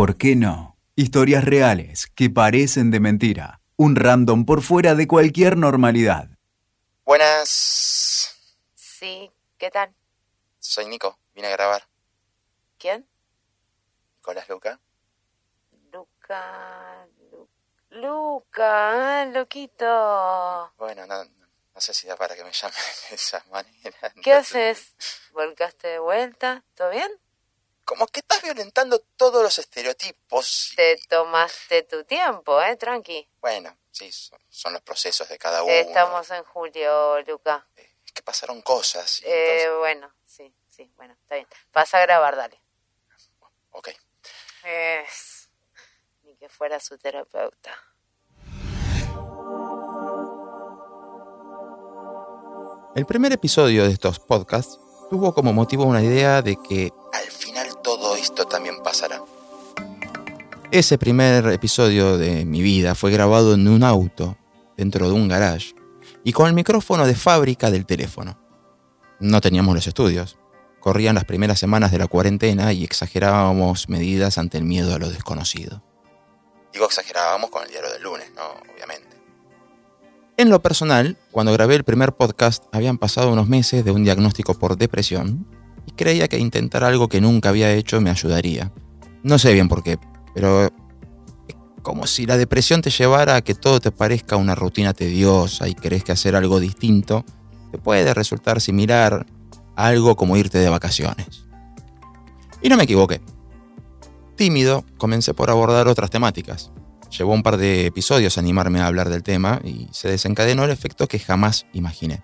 ¿Por qué no? Historias reales que parecen de mentira. Un random por fuera de cualquier normalidad. Buenas. Sí, ¿qué tal? Soy Nico. Vine a grabar. ¿Quién? Nicolás Luca. Luca. Lu- Luca, ah, loquito. Bueno, no, no sé si da para que me llame de esa manera. ¿Qué haces? ¿Volcaste de vuelta? ¿Todo bien? Como que estás violentando todos los estereotipos. Te tomaste tu tiempo, ¿eh? Tranqui. Bueno, sí, son, son los procesos de cada uno. Estamos en julio, Luca. Es que pasaron cosas. y Eh, entonces- bueno, sí, sí, bueno, está bien. Pasa a grabar, dale. Ok. Es... Ni que fuera su terapeuta. El primer episodio de estos podcasts tuvo como motivo una idea de que Al ese primer episodio de mi vida fue grabado en un auto, dentro de un garage, y con el micrófono de fábrica del teléfono. No teníamos los estudios. Corrían las primeras semanas de la cuarentena y exagerábamos medidas ante el miedo a lo desconocido. Digo, exagerábamos con el diario del lunes, ¿no? Obviamente. En lo personal, cuando grabé el primer podcast habían pasado unos meses de un diagnóstico por depresión y creía que intentar algo que nunca había hecho me ayudaría. No sé bien por qué, pero como si la depresión te llevara a que todo te parezca una rutina tediosa y crees que hacer algo distinto te puede resultar similar a algo como irte de vacaciones. Y no me equivoqué. Tímido, comencé por abordar otras temáticas. Llevó un par de episodios animarme a hablar del tema y se desencadenó el efecto que jamás imaginé.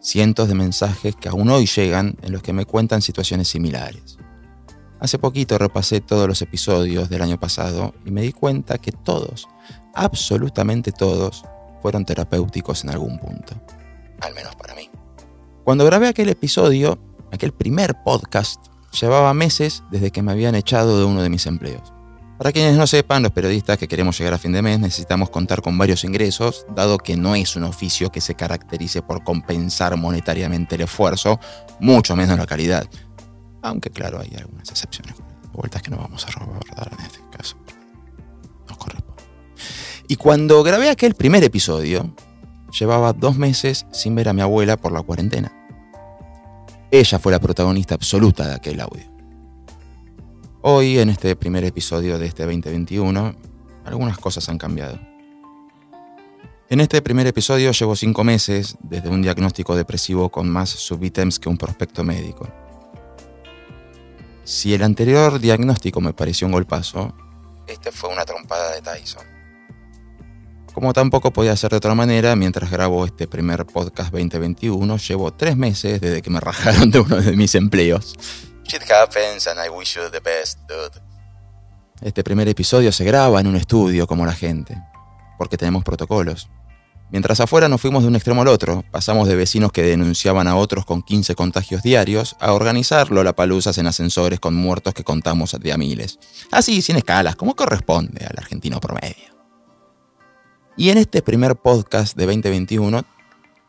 Cientos de mensajes que aún hoy llegan en los que me cuentan situaciones similares. Hace poquito repasé todos los episodios del año pasado y me di cuenta que todos, absolutamente todos, fueron terapéuticos en algún punto. Al menos para mí. Cuando grabé aquel episodio, aquel primer podcast, llevaba meses desde que me habían echado de uno de mis empleos. Para quienes no sepan, los periodistas que queremos llegar a fin de mes necesitamos contar con varios ingresos, dado que no es un oficio que se caracterice por compensar monetariamente el esfuerzo, mucho menos la calidad. Aunque claro, hay algunas excepciones, vueltas que no vamos a abordar en este caso. Nos corresponde. Y cuando grabé aquel primer episodio, llevaba dos meses sin ver a mi abuela por la cuarentena. Ella fue la protagonista absoluta de aquel audio. Hoy, en este primer episodio de este 2021, algunas cosas han cambiado. En este primer episodio llevo cinco meses desde un diagnóstico depresivo con más subítems que un prospecto médico. Si el anterior diagnóstico me pareció un golpazo, Este fue una trompada de Tyson. como tampoco podía ser de otra manera, mientras grabo este primer podcast 2021, llevo tres meses desde que me rajaron de uno de mis empleos. Shit happens and I wish you the best, dude. Este primer episodio se graba en un estudio como la gente, porque tenemos protocolos. Mientras afuera nos fuimos de un extremo al otro, pasamos de vecinos que denunciaban a otros con 15 contagios diarios a organizarlo la paluzas en ascensores con muertos que contamos de a miles. Así, sin escalas, como corresponde al argentino promedio. Y en este primer podcast de 2021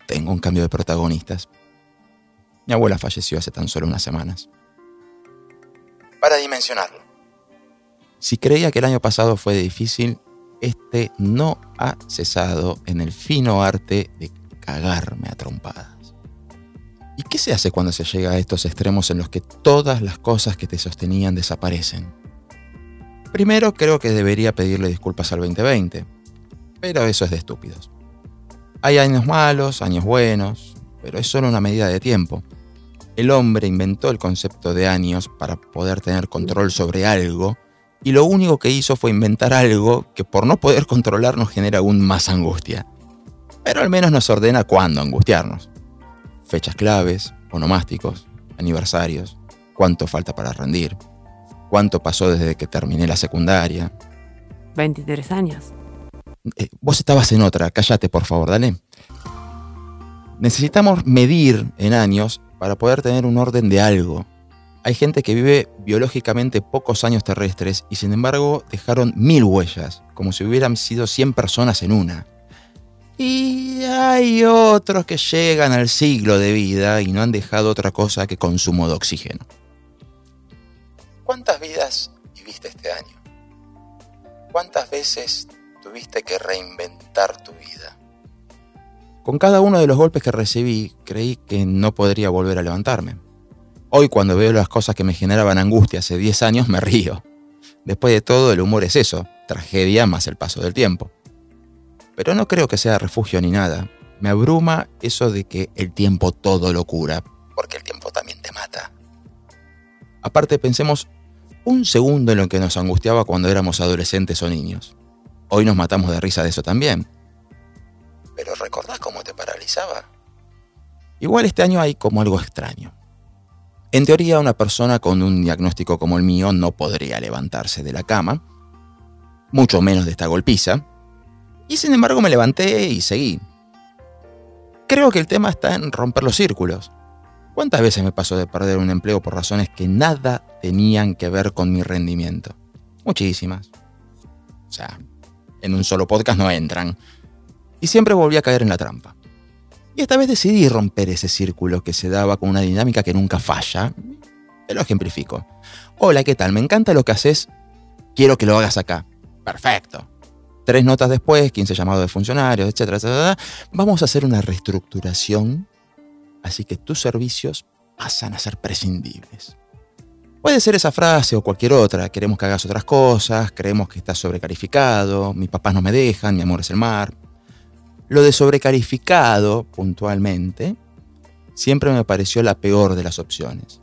tengo un cambio de protagonistas. Mi abuela falleció hace tan solo unas semanas. Para dimensionarlo. Si creía que el año pasado fue difícil, este no ha cesado en el fino arte de cagarme a trompadas. ¿Y qué se hace cuando se llega a estos extremos en los que todas las cosas que te sostenían desaparecen? Primero creo que debería pedirle disculpas al 2020, pero eso es de estúpidos. Hay años malos, años buenos, pero es solo una medida de tiempo. El hombre inventó el concepto de años para poder tener control sobre algo y lo único que hizo fue inventar algo que por no poder controlar nos genera aún más angustia. Pero al menos nos ordena cuándo angustiarnos. Fechas claves, onomásticos, aniversarios, cuánto falta para rendir, cuánto pasó desde que terminé la secundaria. 23 años. Eh, vos estabas en otra, cállate por favor, dale. Necesitamos medir en años para poder tener un orden de algo. Hay gente que vive biológicamente pocos años terrestres y sin embargo dejaron mil huellas, como si hubieran sido 100 personas en una. Y hay otros que llegan al siglo de vida y no han dejado otra cosa que consumo de oxígeno. ¿Cuántas vidas viviste este año? ¿Cuántas veces tuviste que reinventar tu vida? Con cada uno de los golpes que recibí, creí que no podría volver a levantarme. Hoy cuando veo las cosas que me generaban angustia hace 10 años, me río. Después de todo, el humor es eso, tragedia más el paso del tiempo. Pero no creo que sea refugio ni nada. Me abruma eso de que el tiempo todo lo cura. Porque el tiempo también te mata. Aparte, pensemos un segundo en lo que nos angustiaba cuando éramos adolescentes o niños. Hoy nos matamos de risa de eso también. Pero ¿recordás cómo te paralizaba? Igual este año hay como algo extraño. En teoría, una persona con un diagnóstico como el mío no podría levantarse de la cama, mucho menos de esta golpiza, y sin embargo me levanté y seguí. Creo que el tema está en romper los círculos. ¿Cuántas veces me pasó de perder un empleo por razones que nada tenían que ver con mi rendimiento? Muchísimas. O sea, en un solo podcast no entran y siempre volví a caer en la trampa. Y esta vez decidí romper ese círculo que se daba con una dinámica que nunca falla. Te lo ejemplifico. Hola, ¿qué tal? Me encanta lo que haces. Quiero que lo hagas acá. Perfecto. Tres notas después, 15 llamados de funcionarios, etcétera, etcétera. Vamos a hacer una reestructuración. Así que tus servicios pasan a ser prescindibles. Puede ser esa frase o cualquier otra. Queremos que hagas otras cosas, creemos que estás sobrecalificado, mis papás no me dejan, mi amor es el mar. Lo de sobrecalificado, puntualmente, siempre me pareció la peor de las opciones.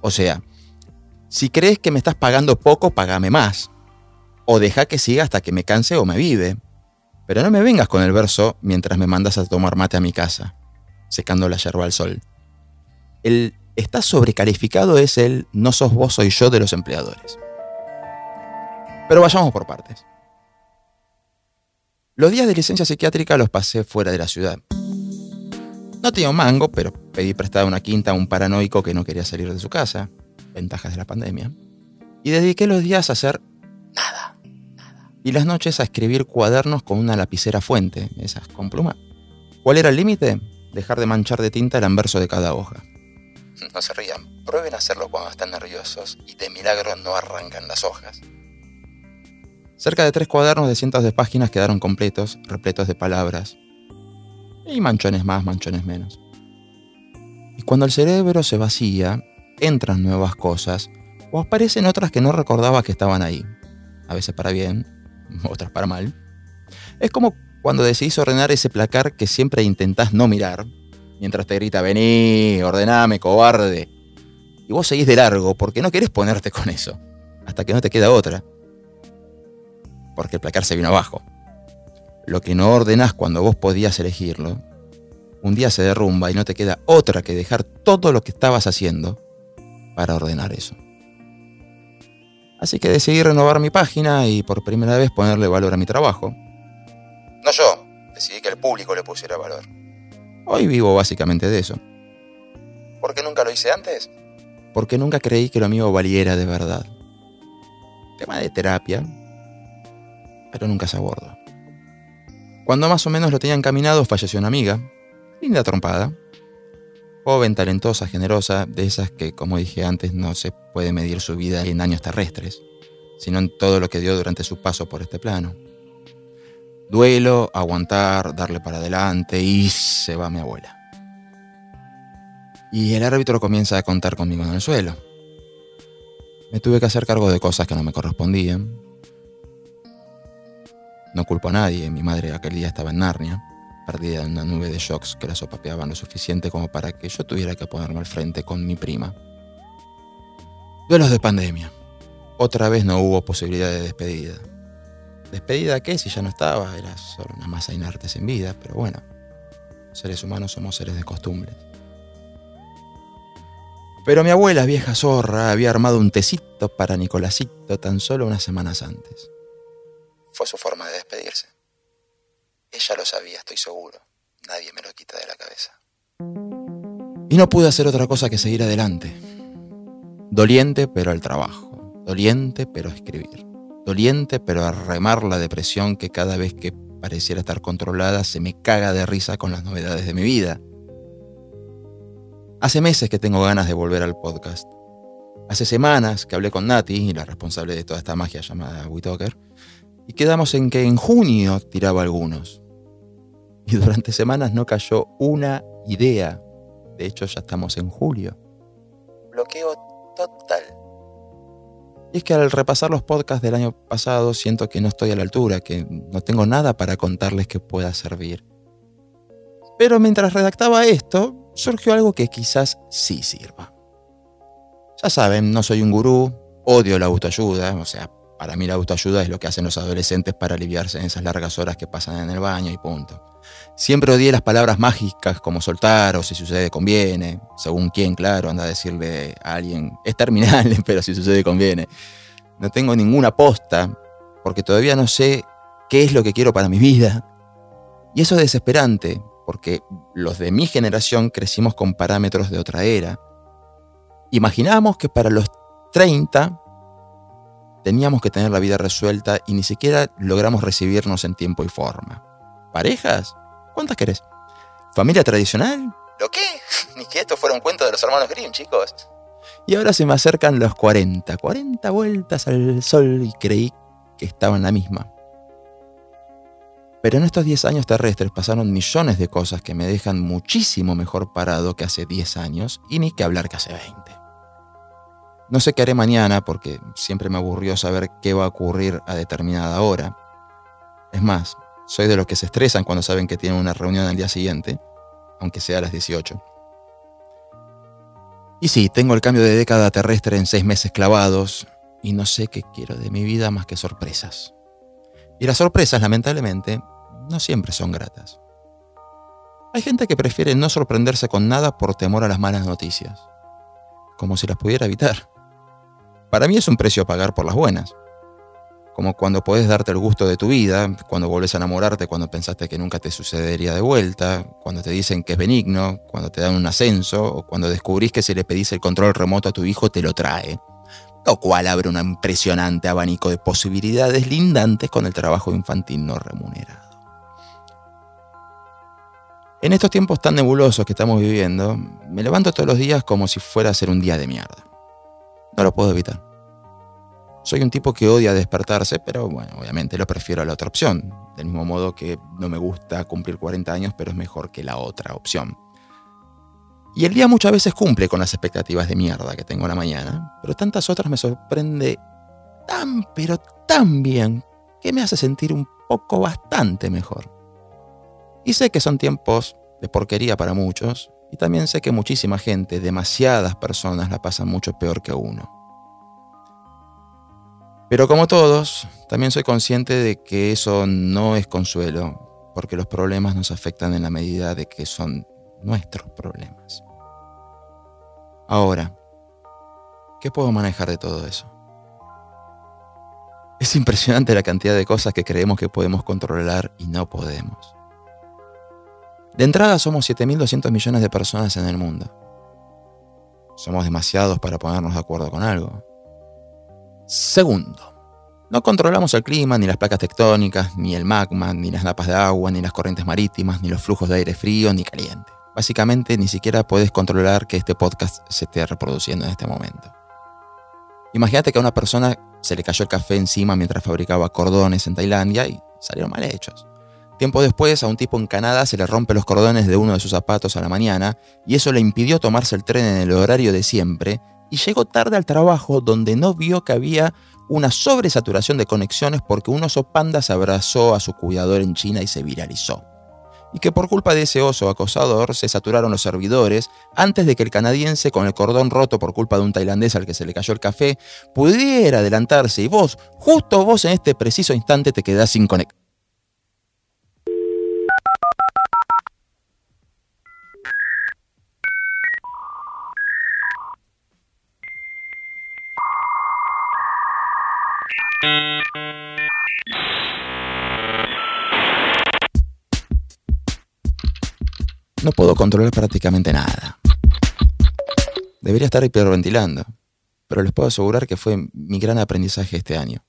O sea, si crees que me estás pagando poco, pagame más. O deja que siga hasta que me canse o me vive. Pero no me vengas con el verso mientras me mandas a tomar mate a mi casa, secando la yerba al sol. El estás sobrecalificado es el no sos vos, soy yo de los empleadores. Pero vayamos por partes. Los días de licencia psiquiátrica los pasé fuera de la ciudad. No tenía un mango, pero pedí prestada una quinta a un paranoico que no quería salir de su casa. Ventajas de la pandemia. Y dediqué los días a hacer nada. Y las noches a escribir cuadernos con una lapicera fuente, esas con pluma. ¿Cuál era el límite? Dejar de manchar de tinta el anverso de cada hoja. No se rían, prueben hacerlo cuando están nerviosos y de milagro no arrancan las hojas. Cerca de tres cuadernos de cientos de páginas quedaron completos, repletos de palabras. Y manchones más, manchones menos. Y cuando el cerebro se vacía, entran nuevas cosas o aparecen otras que no recordaba que estaban ahí. A veces para bien, otras para mal. Es como cuando decidís ordenar ese placar que siempre intentás no mirar, mientras te grita, vení, ordename, cobarde. Y vos seguís de largo porque no querés ponerte con eso, hasta que no te queda otra porque el placar se vino abajo. Lo que no ordenás cuando vos podías elegirlo, un día se derrumba y no te queda otra que dejar todo lo que estabas haciendo para ordenar eso. Así que decidí renovar mi página y por primera vez ponerle valor a mi trabajo. No yo, decidí que el público le pusiera valor. Hoy vivo básicamente de eso. ¿Por qué nunca lo hice antes? Porque nunca creí que lo mío valiera de verdad. Tema de terapia, pero nunca se abordó. Cuando más o menos lo tenía encaminado, falleció una amiga, linda trompada, joven, talentosa, generosa, de esas que, como dije antes, no se puede medir su vida en años terrestres, sino en todo lo que dio durante su paso por este plano. Duelo, aguantar, darle para adelante y se va mi abuela. Y el árbitro comienza a contar conmigo en el suelo. Me tuve que hacer cargo de cosas que no me correspondían, no culpo a nadie, mi madre aquel día estaba en Narnia, perdida en una nube de shocks que la sopapeaban lo suficiente como para que yo tuviera que ponerme al frente con mi prima. Duelos de pandemia. Otra vez no hubo posibilidad de despedida. ¿Despedida qué? Si ya no estaba, era solo una masa inerte sin vida, pero bueno, seres humanos somos seres de costumbres. Pero mi abuela, vieja zorra, había armado un tecito para Nicolásito tan solo unas semanas antes su forma de despedirse. Ella lo sabía, estoy seguro. Nadie me lo quita de la cabeza. Y no pude hacer otra cosa que seguir adelante. Doliente, pero al trabajo. Doliente, pero a escribir. Doliente, pero a remar la depresión que cada vez que pareciera estar controlada se me caga de risa con las novedades de mi vida. Hace meses que tengo ganas de volver al podcast. Hace semanas que hablé con Nati, la responsable de toda esta magia llamada WeTalker, Y quedamos en que en junio tiraba algunos. Y durante semanas no cayó una idea. De hecho, ya estamos en julio. Bloqueo total. Y es que al repasar los podcasts del año pasado siento que no estoy a la altura, que no tengo nada para contarles que pueda servir. Pero mientras redactaba esto, surgió algo que quizás sí sirva. Ya saben, no soy un gurú, odio la autoayuda, o sea, para mí la autoayuda es lo que hacen los adolescentes para aliviarse en esas largas horas que pasan en el baño y punto. Siempre odié las palabras mágicas como soltar o si sucede conviene, según quién, claro, anda a decirle a alguien, es terminal, pero si sucede conviene. No tengo ninguna posta, porque todavía no sé qué es lo que quiero para mi vida. Y eso es desesperante, porque los de mi generación crecimos con parámetros de otra era. Imaginábamos que para los 30 teníamos que tener la vida resuelta y ni siquiera logramos recibirnos en tiempo y forma. ¿Parejas? ¿Cuántas querés? ¿Familia tradicional? ¿Lo qué? Ni que esto fuera un cuento de los hermanos Grimm, chicos. Y ahora se me acercan los 40, 40 vueltas al sol y creí que estaba en la misma. Pero en estos 10 años terrestres pasaron millones de cosas que me dejan muchísimo mejor parado que hace 10 años y ni que hablar que hace 20. No sé qué haré mañana porque siempre me aburrió saber qué va a ocurrir a determinada hora. Es más, soy de los que se estresan cuando saben que tienen una reunión al día siguiente, aunque sea a las 18. Y sí, tengo el cambio de década terrestre en seis meses clavados y no sé qué quiero de mi vida más que sorpresas. Y las sorpresas, lamentablemente, no siempre son gratas. Hay gente que prefiere no sorprenderse con nada por temor a las malas noticias, como si las pudiera evitar. Para mí es un precio a pagar por las buenas como cuando podés darte el gusto de tu vida, cuando vuelves a enamorarte, cuando pensaste que nunca te sucedería de vuelta, cuando te dicen que es benigno, cuando te dan un ascenso, o cuando descubrís que si le pedís el control remoto a tu hijo te lo trae. Lo cual abre un impresionante abanico de posibilidades lindantes con el trabajo infantil no remunerado. En estos tiempos tan nebulosos que estamos viviendo, me levanto todos los días como si fuera a ser un día de mierda. No lo puedo evitar. Soy un tipo que odia despertarse, pero bueno, obviamente lo prefiero a la otra opción. Del mismo modo que no me gusta cumplir 40 años, pero es mejor que la otra opción. Y el día muchas veces cumple con las expectativas de mierda que tengo en la mañana, pero tantas otras me sorprende tan, pero tan bien, que me hace sentir un poco bastante mejor. Y sé que son tiempos de porquería para muchos, y también sé que muchísima gente, demasiadas personas la pasan mucho peor que uno. Pero como todos, también soy consciente de que eso no es consuelo, porque los problemas nos afectan en la medida de que son nuestros problemas. Ahora, ¿qué puedo manejar de todo eso? Es impresionante la cantidad de cosas que creemos que podemos controlar y no podemos. De entrada somos 7.200 millones de personas en el mundo. Somos demasiados para ponernos de acuerdo con algo. Segundo, no controlamos el clima, ni las placas tectónicas, ni el magma, ni las napas de agua, ni las corrientes marítimas, ni los flujos de aire frío ni caliente. Básicamente ni siquiera puedes controlar que este podcast se esté reproduciendo en este momento. Imagínate que a una persona se le cayó el café encima mientras fabricaba cordones en Tailandia y salieron mal hechos. Tiempo después, a un tipo en Canadá se le rompe los cordones de uno de sus zapatos a la mañana y eso le impidió tomarse el tren en el horario de siempre y llegó tarde al trabajo donde no vio que había una sobresaturación de conexiones porque un oso panda se abrazó a su cuidador en China y se viralizó. Y que por culpa de ese oso acosador se saturaron los servidores antes de que el canadiense con el cordón roto por culpa de un tailandés al que se le cayó el café pudiera adelantarse y vos, justo vos en este preciso instante te quedás sin conexión. No puedo controlar prácticamente nada. Debería estar hiperventilando, pero les puedo asegurar que fue mi gran aprendizaje este año.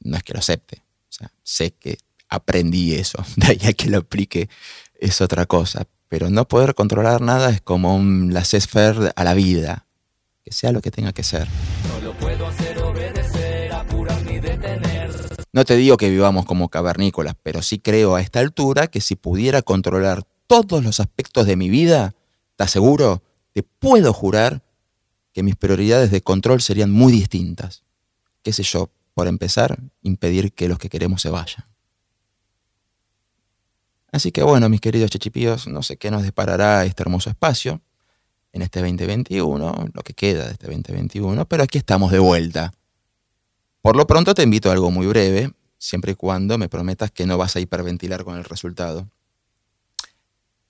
No es que lo acepte, o sea, sé que aprendí eso, de ahí a que lo aplique es otra cosa, pero no poder controlar nada es como un laissez-faire a la vida, que sea lo que tenga que ser. No lo puedo hacer obedecer. No te digo que vivamos como cavernícolas, pero sí creo a esta altura que si pudiera controlar todos los aspectos de mi vida, te aseguro, te puedo jurar que mis prioridades de control serían muy distintas. ¿Qué sé yo? Por empezar, impedir que los que queremos se vayan. Así que bueno, mis queridos chechipíos, no sé qué nos deparará este hermoso espacio en este 2021, lo que queda de este 2021, pero aquí estamos de vuelta. Por lo pronto te invito a algo muy breve, siempre y cuando me prometas que no vas a hiperventilar con el resultado.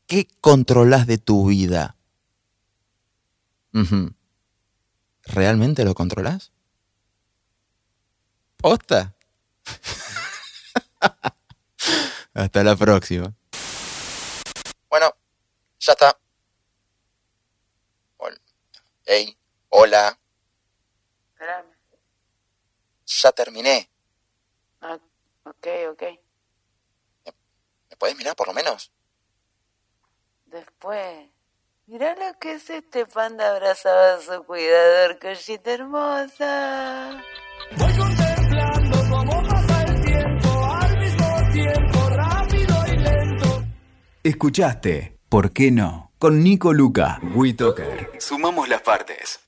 ¿Qué controlas de tu vida? ¿Realmente lo controlas? ¿Posta? Hasta la próxima. Bueno, ya está. Hey, hola. Ya terminé. Ah, ok, ok. ¿Me puedes mirar por lo menos? Después. Mirá lo que es este panda abrazado a su cuidador, cosita hermosa. Voy contemplando cómo pasa el tiempo, al mismo tiempo rápido y lento. Escuchaste, ¿por qué no? Con Nico Luca, WeToker. Sumamos las partes.